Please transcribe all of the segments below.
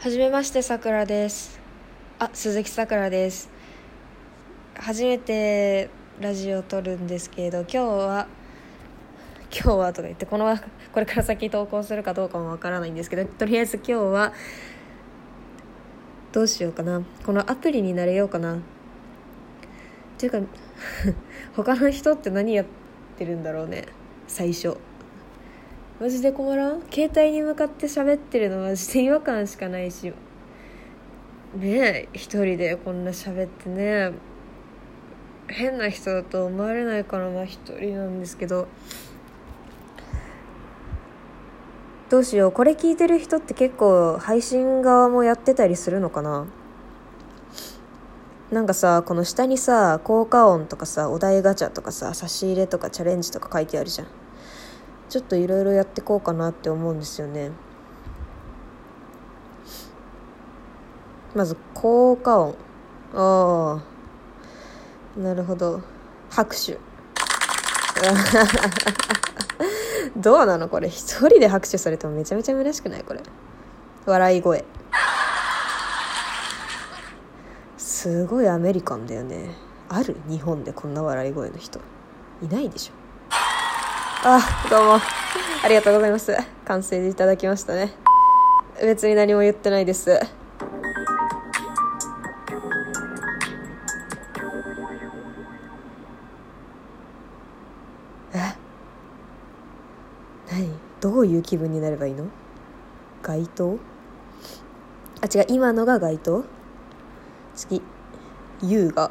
はじめましてさくらです。あ鈴木さくらです。初めてラジオを撮るんですけど今日は今日はとか言ってこの これから先投稿するかどうかもわからないんですけどとりあえず今日はどうしようかな。このアプリになれようかな。っていうか 他の人って何やってるんだろうね。最初。マジで困らん？携帯に向かって喋ってるのマジで違和感しかないし。ねえ一人でこんな喋ってね。変な人だと思われないからまあ一人なんですけど。どうしようこれ聞いてる人って結構配信側もやってたりするのかな？なんかさこの下にさ効果音とかさお題ガチャとかさ差し入れとかチャレンジとか書いてあるじゃん。ちょっといろいろやってこうかなって思うんですよね。まず効果音。ああなるほど。拍手。どうなのこれ？一人で拍手されてもめちゃめちゃ虚しくないこれ。笑い声。すごいアメリカンだよね。ある？日本でこんな笑い声の人。いないでしょ。あどうも。ありがとうございます。完成でいただきましたね。別に何も言ってないです。え？何？どういう気分になればいいの？街灯？あ違う。今のが街灯？次。優雅。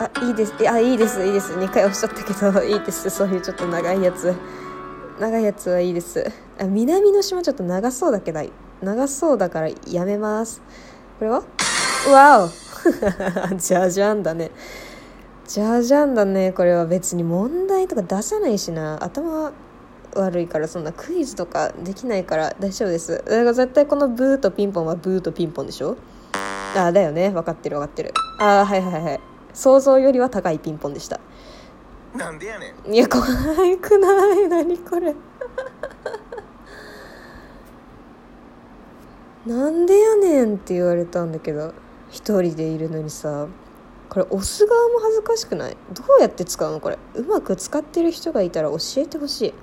あいいです。あいいです。いいです。2回おっしゃったけど いいです。そういうちょっと長いやつ。長いやつはいいです。あ南の島ちょっと長そうだけど長そうだからやめます。これは？わお。じゃじゃんだね。じゃじゃんだね。これは別に問題とか出さないしな。頭悪いからそんなクイズとかできないから大丈夫です。だから絶対このブーとピンポンはブーとピンポンでしょ？ああだよね。分かってる分かってる。ああはいはいはい。想像よりは高いピンポンでした。なんでやねん。いや怖くない何これ。なんでやねんって言われたんだけど一人でいるのにさ。これ押す側も恥ずかしくない？どうやって使うの？これうまく使ってる人がいたら教えてほしい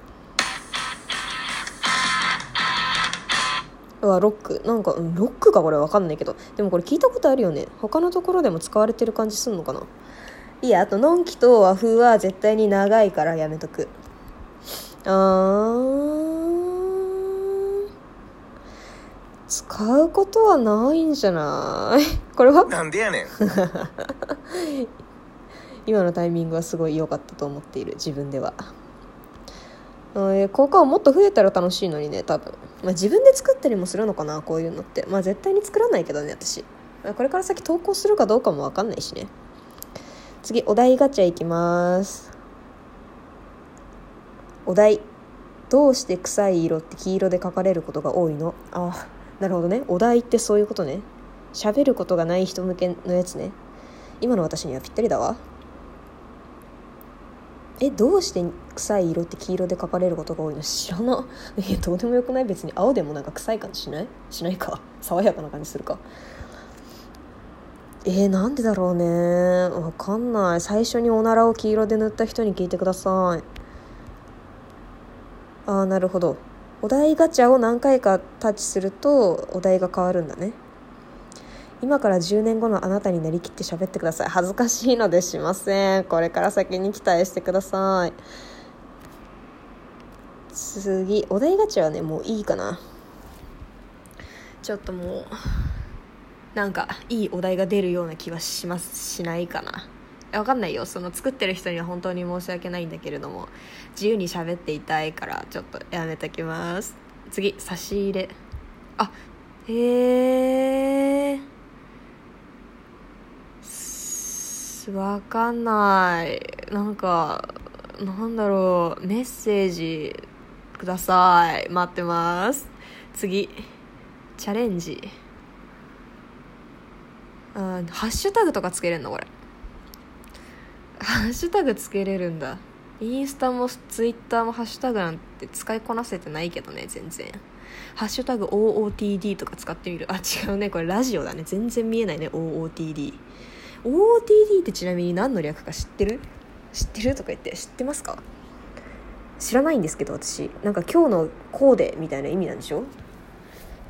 うわロック。なんか、うん、ロックかこれ。わかんないけど。でもこれ聞いたことあるよね。他のところでも使われてる感じすんのかな？いやあとのんきと和風は絶対に長いからやめとく。あー。使うことはないんじゃない？これは？なんでやねん。今のタイミングはすごい良かったと思っている。自分では効果音もっと増えたら楽しいのにね多分、まあ、自分で作ったりもするのかなこういうのって。まあ絶対に作らないけどね私。これから先投稿するかどうかも分かんないしね。次お題ガチャいきます。お題。どうして臭い色って黄色で書かれることが多いの？あなるほどね。お題ってそういうことね。喋ることがない人向けのやつね。今の私にはぴったりだわ。えどうして臭い色って黄色で書かれることが多いの？知らな。えどうでもよくない？別に青でもなんか臭い感じしない？しないか？爽やかな感じするか？えー、なんでだろうね。わかんない。最初におならを黄色で塗った人に聞いてください。ああなるほど。お題ガチャを何回かタッチするとお題が変わるんだね。今から10年後のあなたになりきって喋ってください。恥ずかしいのでしません。これから先に期待してください。次お題ガチャはねもういいかな。ちょっともうなんかいいお題が出るような気はしますしないかな。わかんないよ。その作ってる人には本当に申し訳ないんだけれども自由に喋っていたいからちょっとやめときます。次差し入れ。あへえわかんない。なんかなんだろう。メッセージください。待ってます。次。チャレンジ。あハッシュタグとかつけれんの？これ。ハッシュタグつけれるんだ。インスタもツイッターもハッシュタグなんて使いこなせてないけどね全然。ハッシュタグ OOTD とか使ってみる。あ違うね。これラジオだね。全然見えないね。OOTD OOTD ってちなみに何の略か知ってる？知ってる？とか言って知ってますか？知らないんですけど私。なんか今日のコーデみたいな意味なんでしょ？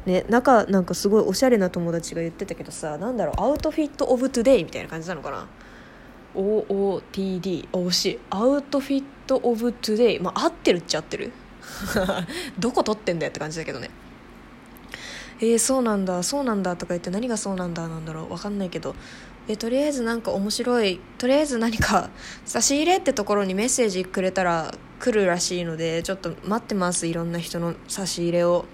ね中なんかすごいおしゃれな友達が言ってたけどさなんだろう？ outfit of todayみたいな感じなのかな？OOTD 惜しい。 outfit of today。まあ合ってるっちゃ合ってる。どこ撮ってんだよって感じだけどねえー、そうなんだそうなんだとか言って何がそうなんだなんだろう分かんないけど。えとりあえずなんか面白いとりあえず何か 差し入れってところにメッセージくれたら来るらしいのでちょっと待ってますいろんな人の差し入れを。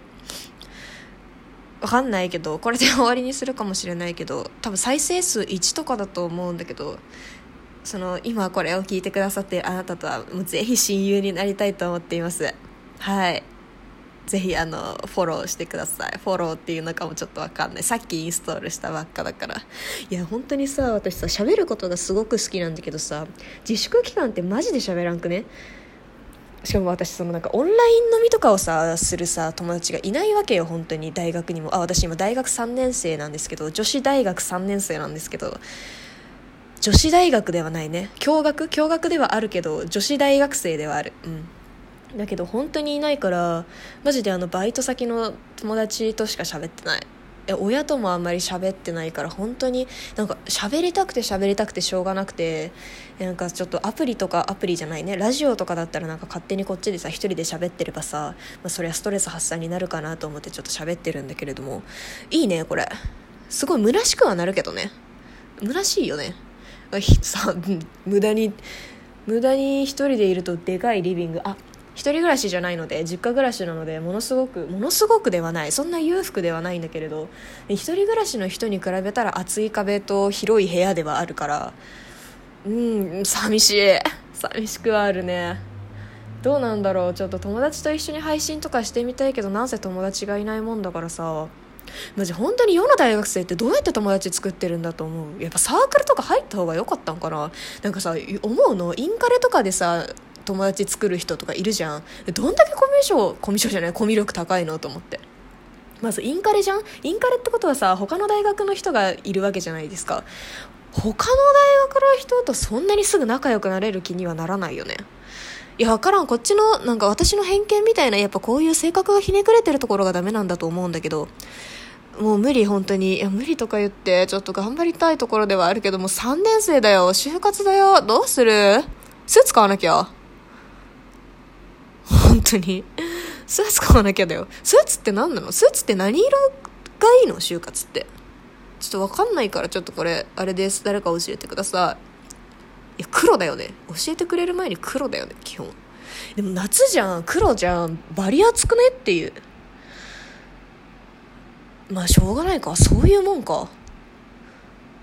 分かんないけどこれで終わりにするかもしれないけど多分再生数1とかだと思うんだけどその今これを聞いてくださってるあなたとはもうぜひ親友になりたいと思っています。はい。ぜひあのフォローしてください。フォローっていうのかもちょっと分かんない。さっきインストールしたばっかだから。いや本当にさ私さ喋ることがすごく好きなんだけどさ自粛期間ってマジで喋らんくね？しかも私そのなんかオンライン飲みとかをさするさ友達がいないわけよ本当に。大学にも。あ私今大学3年生なんですけど女子大学3年生なんですけど女子大学ではないね。共学？共学ではあるけど女子大学生ではある。うん。だけど本当にいないからマジであのバイト先の友達としか喋ってない。親ともあんまり喋ってないから本当になんか喋りたくて喋りたくてしょうがなくてなんかちょっとアプリとかアプリじゃないね。ラジオとかだったらなんか勝手にこっちでさ一人で喋ってればさ、まあ、そりゃストレス発散になるかなと思ってちょっと喋ってるんだけれども。いいねこれ。すごい虚しくはなるけどね。虚しいよね。さ無駄に無駄に一人でいるとでかいリビング。あ一人暮らしじゃないので実家暮らしなのでものすごくものすごくではない。そんな裕福ではないんだけれど一人暮らしの人に比べたら厚い壁と広い部屋ではあるからうん寂しい。寂しくはあるね。どうなんだろう。ちょっと友達と一緒に配信とかしてみたいけどなんせ友達がいないもんだからさ。マジ本当に世の大学生ってどうやって友達作ってるんだと思う。やっぱサークルとか入った方が良かったんかな。なんかさ思うの？インカレとかでさ友達作る人とかいるじゃん。どんだけコミュ障コミュ障じゃないコミュ力高いのと思って。まずインカレじゃん？インカレってことはさ他の大学の人がいるわけじゃないですか。他の大学の人とそんなにすぐ仲良くなれる気にはならないよね。いや分からん。こっちのなんか私の偏見みたいなやっぱこういう性格がひねくれてるところがダメなんだと思うんだけど。もう無理本当に。いや無理とか言ってちょっと頑張りたいところではあるけども3年生だよ。就活だよ。どうする？スーツ買わなきゃ。本当に。スーツ買わなきゃだよ。スーツって何なの？スーツって何色がいいの？就活って。ちょっと分かんないからちょっとこれあれです。誰か教えてください。いや黒だよね。教えてくれる前に黒だよね基本。でも夏じゃん。黒じゃん。バリアつくねっていう。まあしょうがないか。そういうもんか。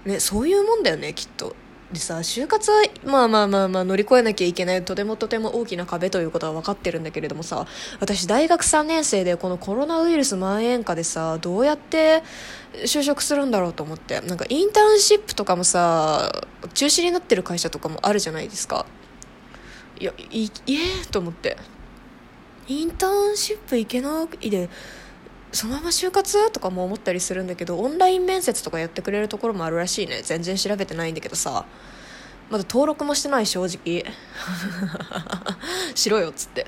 ねそういうもんだよねきっと。でさ就活はまあまあまあまあ乗り越えなきゃいけないとてもとても大きな壁ということは分かってるんだけれどもさ私大学3年生でこのコロナウイルス蔓延下でさどうやって就職するんだろうと思ってなんかインターンシップとかもさ中止になってる会社とかもあるじゃないですか。いやいいえと思って。インターンシップ行けないでそのまま就活？とかも思ったりするんだけどオンライン面接とかやってくれるところもあるらしいね。全然調べてないんだけどさ。まだ登録もしてない正直。しろよっつって。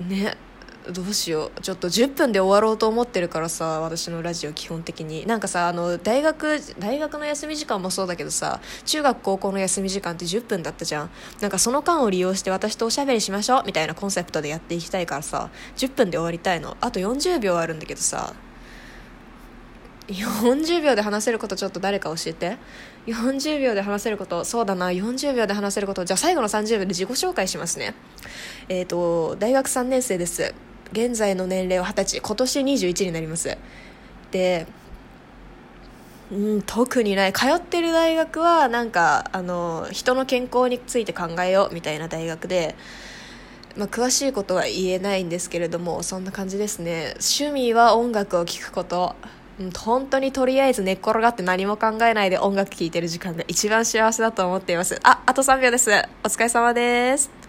ね。どうしよう。ちょっと10分で終わろうと思ってるからさ私のラジオ基本的に。なんかさあの大学大学の休み時間もそうだけどさ中学高校の休み時間って10分だったじゃん。なんかその間を利用して私とおしゃべりしましょうみたいなコンセプトでやっていきたいからさ10分で終わりたいの。あと40秒あるんだけどさ40秒で話せることちょっと誰か教えて。40秒で話せることそうだな40秒で話せること。じゃあ最後の30秒で自己紹介しますね。えっ、ー、と大学3年生です。現在の年齢は二十歳。今年21になります。でうん特にない。通ってる大学はなんかあの人の健康について考えようみたいな大学で、まあ、詳しいことは言えないんですけれどもそんな感じですね。趣味は音楽を聴くこと。うん本当にとりあえず寝っ転がって何も考えないで音楽聴いてる時間が一番幸せだと思っています。ああと3秒です。お疲れ様です。